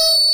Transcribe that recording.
Bye.